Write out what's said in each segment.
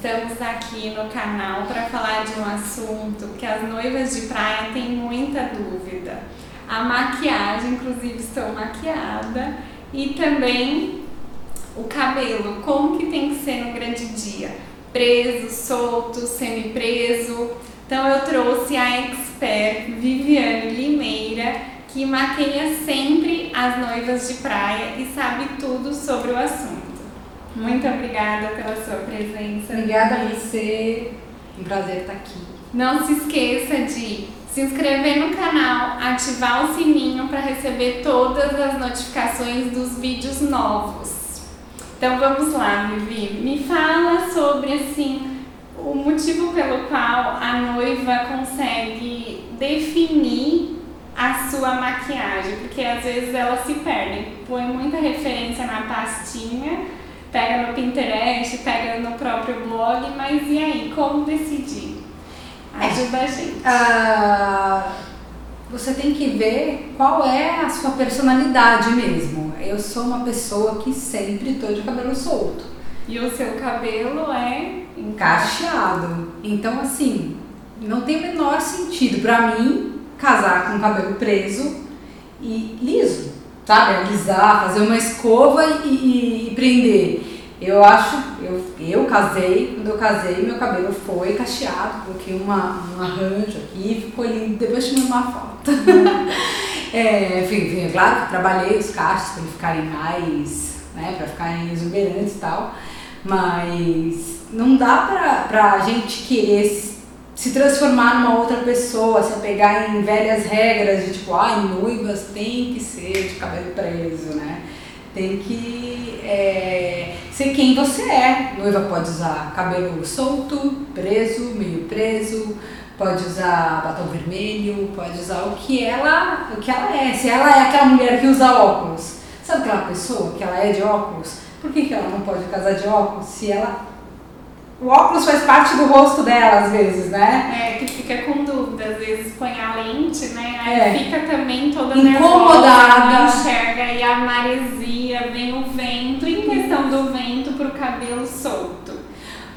Estamos aqui no canal para falar de um assunto que as noivas de praia têm muita dúvida. A maquiagem, inclusive estou maquiada, e também o cabelo, como que tem que ser no grande dia? Preso, solto, semi-preso. Então eu trouxe a expert Viviane Limeira, que maqueia sempre as noivas de praia e sabe tudo sobre o assunto. Muito obrigada pela sua presença. Obrigada a você. Um prazer estar aqui. Não se esqueça de se inscrever no canal, ativar o sininho para receber todas as notificações dos vídeos novos. Então vamos lá, Vivi. Me fala sobre assim o motivo pelo qual a noiva consegue definir a sua maquiagem, porque às vezes ela se perde, põe muita referência na pastinha pega no Pinterest, pega no próprio blog, mas e aí, como decidir? Ajuda é. a gente. Ah, você tem que ver qual é a sua personalidade mesmo. Eu sou uma pessoa que sempre estou de cabelo solto. E o seu cabelo é encaixeado. Então, assim, não tem o menor sentido para mim casar com o cabelo preso e liso sabe, alisar, fazer uma escova e, e, prender. Eu acho, eu, eu casei, quando eu casei, meu cabelo foi cacheado, coloquei uma, um arranjo aqui, ficou lindo, depois tirei uma foto. é, enfim, enfim, é claro que trabalhei os cachos para ficarem mais, né, para ficarem exuberantes e tal, mas não dá pra, pra gente querer se transformar numa outra pessoa, se apegar em velhas regras de tipo, ai, noivas tem que ser de cabelo preso, né? Tem que é, ser quem você é. Noiva pode usar cabelo solto, preso, meio preso, pode usar batom vermelho, pode usar o que ela, o que ela é. Se ela é aquela mulher que usa óculos, sabe aquela pessoa que ela é de óculos? Por que, que ela não pode casar de óculos se ela o óculos faz parte do rosto dela, às vezes, né? É, que fica com dúvida, às vezes põe a lente, né? Aí é. fica também toda incomodada. Nervosa, enxerga e a maresia, vem o vento. Em questão do vento pro cabelo solto.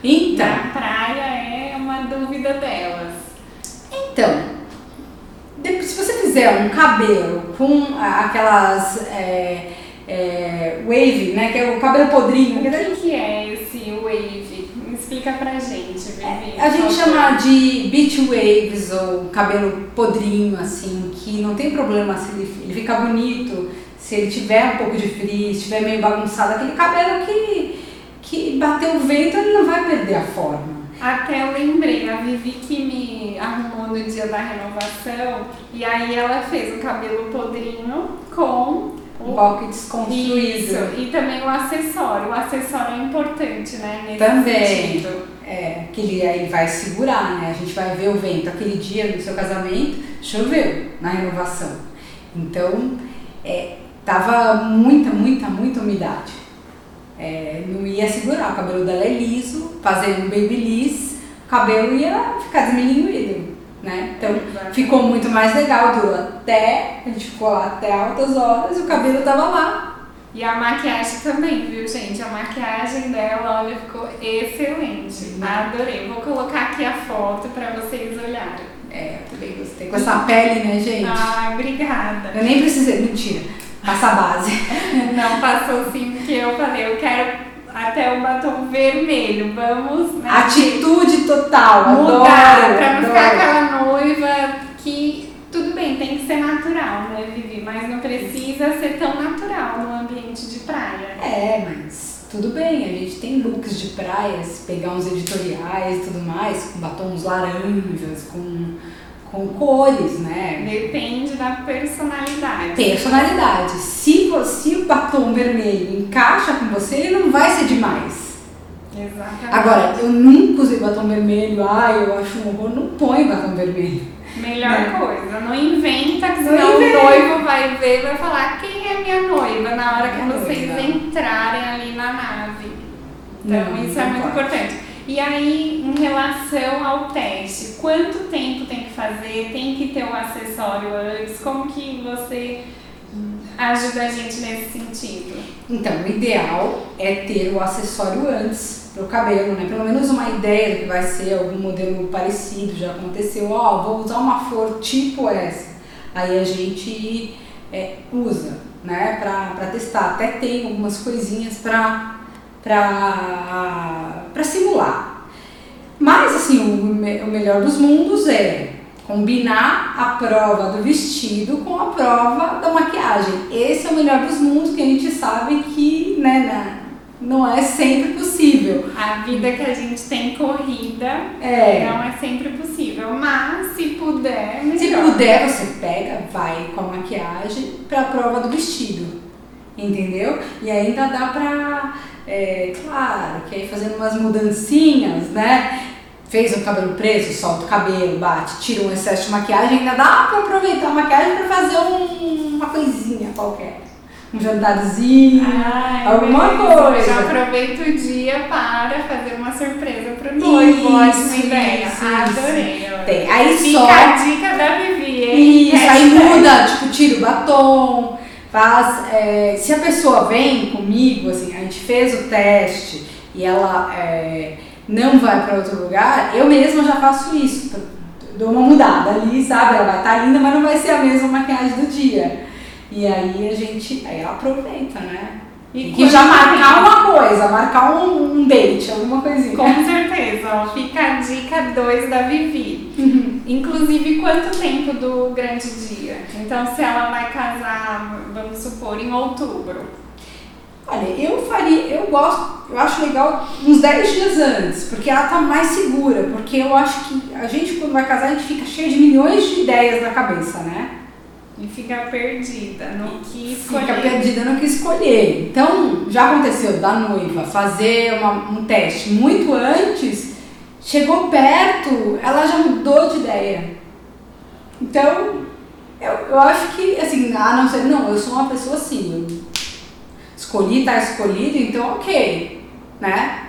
Então. Na praia é uma dúvida delas. Então, se você fizer um cabelo com aquelas. É, é, wave, né? Que é o cabelo podrinho. O que, que é? Explica pra gente, Vivi. É, a gente chama de beach waves ou cabelo podrinho, assim, que não tem problema se ele, ele fica bonito, se ele tiver um pouco de frizz, estiver meio bagunçado, aquele cabelo que, que bateu o vento, ele não vai perder a forma. Até eu lembrei, a Vivi que me arrumou no dia da renovação, e aí ela fez o cabelo podrinho com um coque desconstruído. Isso, e também o acessório. O acessório é importante, né? Nesse também. Sentido. É, que ele aí vai segurar, né? A gente vai ver o vento. Aquele dia no seu casamento, choveu na renovação. Então, é, tava muita, muita, muita umidade. É, não ia segurar. O cabelo dela é liso, fazendo babyliss, o cabelo ia ficar desmilinguido né? Então ficou muito mais legal, durou até, a gente ficou lá até altas horas e o cabelo tava lá. E a maquiagem também, viu, gente? A maquiagem dela, olha, ficou excelente. Adorei. Vou colocar aqui a foto pra vocês olharem. É, também gostei. Com essa pele, né, gente? Ah, obrigada. Eu nem precisei, mentira. Passa a base. Não, passou sim, porque eu falei, eu quero até o batom vermelho. Vamos, né? Atitude total, mudar adoro, pra não ficar aquela noiva que tudo bem, tem que ser natural, né, Vivi? Mas não precisa ser tão natural no ambiente de praia. É, mas tudo bem, a gente tem looks de praia, se pegar uns editoriais e tudo mais, com batons laranjas, com com cores, né? Depende da personalidade. Personalidade. Se, você, o batom vermelho encaixa com você, ele não vai ser demais. Exatamente. Agora, eu nunca usei batom vermelho, ai, eu acho um horror, não põe batom vermelho. Melhor né? coisa, não inventa que senão o noivo vai ver e vai falar quem é minha noiva na hora que vocês noiva. entrarem ali na nave. Então, não, isso é muito pode. importante. E aí, em relação ao teste, quanto tempo tem que fazer? Tem que ter o um acessório antes? Como que você ajuda a gente nesse sentido? Então, o ideal é ter o acessório antes para o cabelo, né? Pelo menos uma ideia do que vai ser algum modelo parecido, já aconteceu, ó, oh, vou usar uma flor tipo essa. Aí a gente é, usa, né, para testar. Até tem algumas coisinhas para simular. Mas, assim, o, o melhor dos mundos é combinar a prova do vestido com a prova da maquiagem. Esse é o melhor dos mundos que a gente sabe que, né, não é sempre possível. A vida que a gente tem corrida é. não é sempre possível, mas se puder, melhor. Se puder, você pega, vai com a maquiagem para a prova do vestido, entendeu? E ainda dá pra, é, claro, que aí fazendo umas mudancinhas, né? Fez o cabelo preso, solta o cabelo, bate, tira um excesso de maquiagem, ainda dá pra aproveitar a maquiagem pra fazer um, uma coisinha qualquer um jantarzinho, Ai, alguma coisa. Já aproveita o dia para fazer uma surpresa para o noivo. Ótima ideia. Isso, Adorei. Tem. Aí Fica só... a dica da Vivi, hein? Isso, aí muda, tipo, tira o batom, faz... É, se a pessoa vem comigo, assim, a gente fez o teste e ela é, não vai para outro lugar, eu mesma já faço isso. Dou uma mudada ali, sabe? Ela vai estar tá linda, mas não vai ser a mesma maquiagem do dia. E aí a gente, aí ela aproveita, né? E que já marcar uma coisa, marcar um, um date, alguma coisinha. Com certeza, ó, fica a dica 2 da Vivi. Uhum. Inclusive, quanto tempo do grande dia? Então, se ela vai casar, vamos supor, em outubro. Olha, eu faria, eu gosto, eu acho legal uns 10 dias antes, porque ela tá mais segura, porque eu acho que a gente quando vai casar, a gente fica cheio de milhões de ideias na cabeça, né? E fica perdida no que escolher. Fica perdida no que escolher. Então, já aconteceu da noiva fazer uma, um teste muito antes, chegou perto, ela já mudou de ideia. Então, eu, eu acho que, assim, a não ser, não, eu sou uma pessoa assim, eu escolhi, tá escolhido, então ok, né?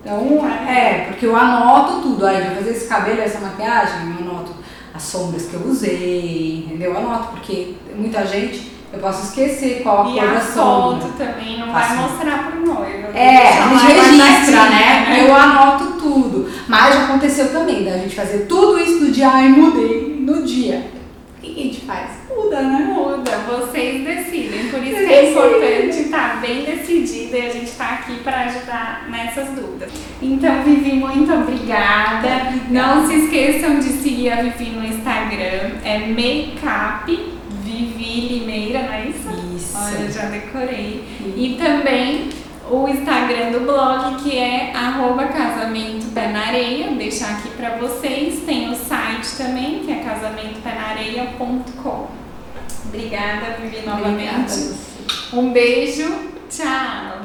Então, é, porque eu anoto tudo. Aí, vou fazer esse cabelo, essa maquiagem, eu anoto as sombras que eu usei, entendeu? Eu anoto, porque muita gente eu posso esquecer qual a e cor a da sombra. foto também não vai mostrar pro noivo. É, a gente registra, né? né? Eu anoto tudo. Mas já aconteceu também da gente fazer tudo isso no dia e mudei no dia. O que a gente faz? Muda, né? Muda, vocês decidem. Por isso que é importante estar tá bem decidida e a gente está aqui para ajudar nessas dúvidas. Então, Vivi, muito obrigada. obrigada. Não se esqueçam de seguir a Vivi no Instagram, é Makeup Vivi Limeira, não é isso? Isso. Olha, já decorei. E também o Instagram do blog, que é arroba casamento pé na areia. Vou deixar aqui para vocês. Tem o site também, que é casamentopenareia.com. Obrigada, Vivi, novamente. Obrigada. Um beijo. Tchau.